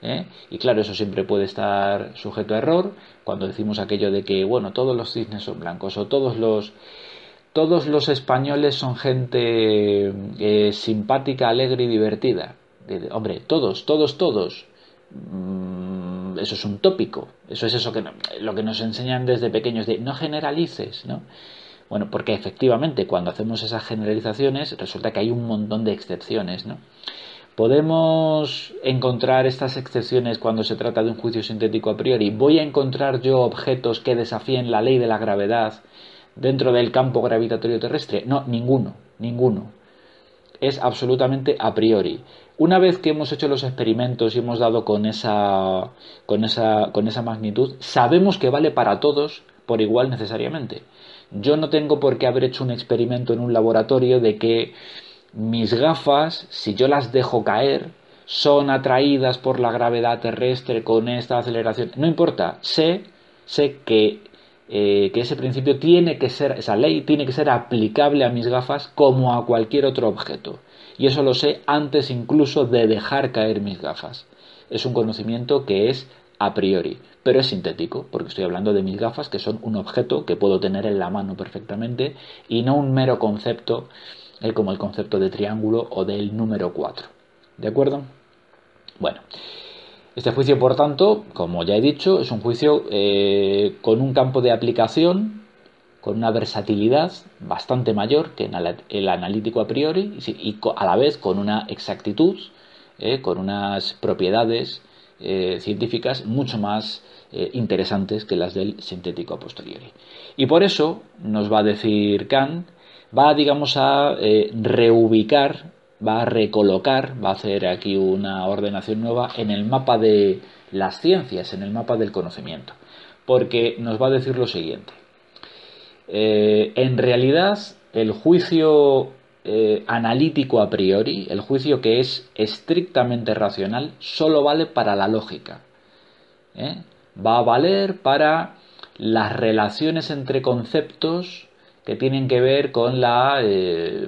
¿eh? y claro, eso siempre puede estar sujeto a error cuando decimos aquello de que, bueno, todos los cisnes son blancos o todos los todos los españoles son gente eh, simpática, alegre y divertida. Hombre, todos, todos, todos. Mm, eso es un tópico, eso es eso que lo que nos enseñan desde pequeños de no generalices, ¿no? Bueno, porque efectivamente cuando hacemos esas generalizaciones resulta que hay un montón de excepciones, ¿no? ¿Podemos encontrar estas excepciones cuando se trata de un juicio sintético a priori? ¿Voy a encontrar yo objetos que desafíen la ley de la gravedad dentro del campo gravitatorio terrestre? No, ninguno, ninguno. Es absolutamente a priori. Una vez que hemos hecho los experimentos y hemos dado con esa, con esa, con esa magnitud, sabemos que vale para todos por igual necesariamente. Yo no tengo por qué haber hecho un experimento en un laboratorio de que mis gafas, si yo las dejo caer, son atraídas por la gravedad terrestre con esta aceleración. No importa, sé, sé que, eh, que ese principio tiene que ser, esa ley tiene que ser aplicable a mis gafas como a cualquier otro objeto y eso lo sé antes incluso de dejar caer mis gafas. Es un conocimiento que es a priori, pero es sintético, porque estoy hablando de mis gafas, que son un objeto que puedo tener en la mano perfectamente y no un mero concepto eh, como el concepto de triángulo o del número 4. ¿De acuerdo? Bueno, este juicio, por tanto, como ya he dicho, es un juicio eh, con un campo de aplicación con una versatilidad bastante mayor que el analítico a priori y a la vez con una exactitud, eh, con unas propiedades eh, científicas mucho más interesantes que las del sintético a posteriori. Y por eso nos va a decir Kant, va digamos a reubicar, va a recolocar, va a hacer aquí una ordenación nueva en el mapa de las ciencias, en el mapa del conocimiento, porque nos va a decir lo siguiente. Eh, en realidad, el juicio eh, analítico a priori, el juicio que es estrictamente racional, solo vale para la lógica. ¿eh? Va a valer para las relaciones entre conceptos que tienen que ver con la,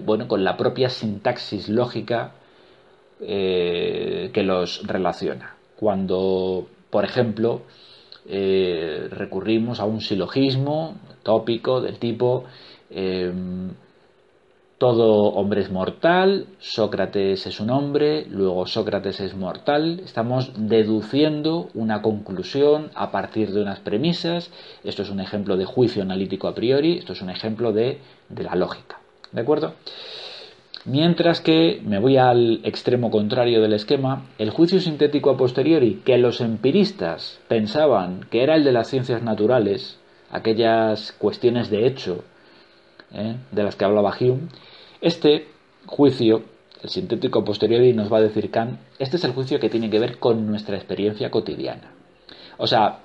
bueno, con la propia sintaxis lógica que los relaciona. Cuando, por ejemplo, recurrimos a un silogismo tópico del tipo em, todo hombre es mortal, Sócrates es un hombre, luego Sócrates es mortal. Estamos deduciendo una conclusión a partir de unas premisas. Esto es un ejemplo de juicio analítico a priori, esto es un ejemplo de, de la lógica. ¿De acuerdo? Mientras que me voy al extremo contrario del esquema, el juicio sintético a posteriori, que los empiristas pensaban que era el de las ciencias naturales, aquellas cuestiones de hecho ¿eh? de las que hablaba Hume, este juicio, el sintético a posteriori, nos va a decir Kant, este es el juicio que tiene que ver con nuestra experiencia cotidiana. O sea,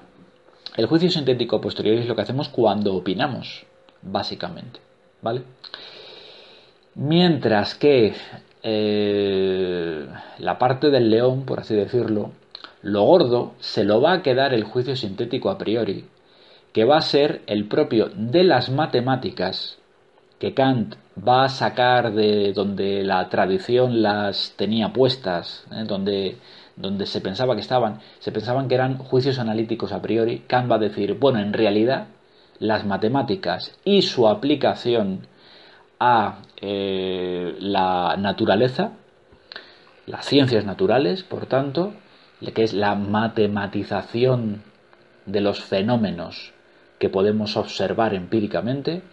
el juicio sintético a posteriori es lo que hacemos cuando opinamos, básicamente, ¿vale? Mientras que eh, la parte del león, por así decirlo, lo gordo se lo va a quedar el juicio sintético a priori, que va a ser el propio de las matemáticas que Kant va a sacar de donde la tradición las tenía puestas, ¿eh? donde, donde se pensaba que estaban, se pensaban que eran juicios analíticos a priori. Kant va a decir, bueno, en realidad las matemáticas y su aplicación a eh, la naturaleza, las ciencias naturales, por tanto, que es la matematización de los fenómenos que podemos observar empíricamente,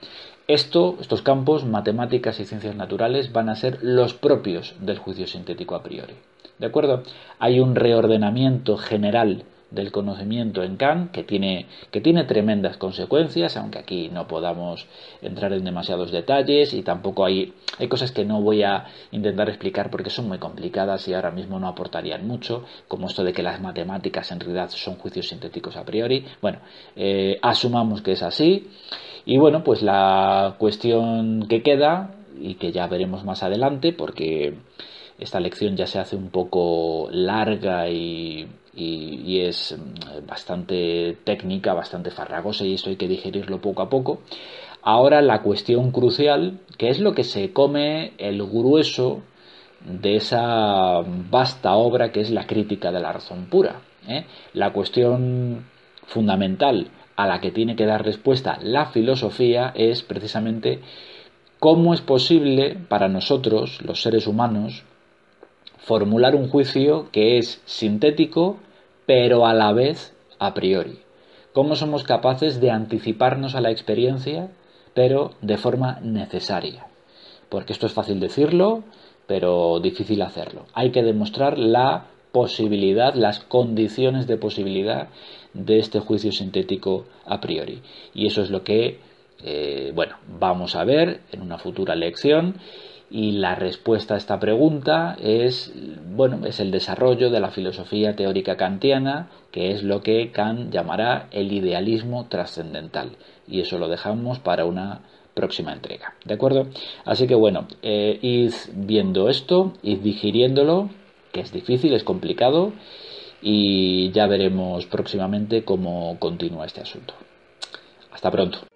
esto, estos campos, matemáticas y ciencias naturales, van a ser los propios del juicio sintético a priori. ¿De acuerdo? Hay un reordenamiento general del conocimiento en Kant que tiene, que tiene tremendas consecuencias, aunque aquí no podamos entrar en demasiados detalles y tampoco hay, hay cosas que no voy a intentar explicar porque son muy complicadas y ahora mismo no aportarían mucho, como esto de que las matemáticas en realidad son juicios sintéticos a priori. Bueno, eh, asumamos que es así y bueno, pues la cuestión que queda y que ya veremos más adelante porque esta lección ya se hace un poco larga y y, es mm, bastante técnica, bastante farragosa y esto hay que digerirlo poco a poco. Ahora la cuestión crucial, que es lo que se come el grueso de esa vasta obra que es la crítica de la razón pura. ¿eh? La cuestión fundamental a la que tiene que dar respuesta la filosofía es precisamente cómo es posible para nosotros, los seres humanos, formular un juicio que es sintético, pero a la vez a priori. ¿Cómo somos capaces de anticiparnos a la experiencia, pero de forma necesaria? Porque esto es fácil decirlo, pero difícil hacerlo. Hay que demostrar la posibilidad, las condiciones de posibilidad de este juicio sintético a priori. Y eso es lo que, eh, bueno, vamos a ver en una futura lección y la respuesta a esta pregunta es, bueno, es el desarrollo de la filosofía teórica kantiana, que es lo que Kant llamará el idealismo trascendental. Y eso lo dejamos para una próxima entrega. ¿De acuerdo? Así que bueno, eh, id viendo esto, id digiriéndolo, que es difícil, es complicado, y ya veremos próximamente cómo continúa este asunto. Hasta pronto.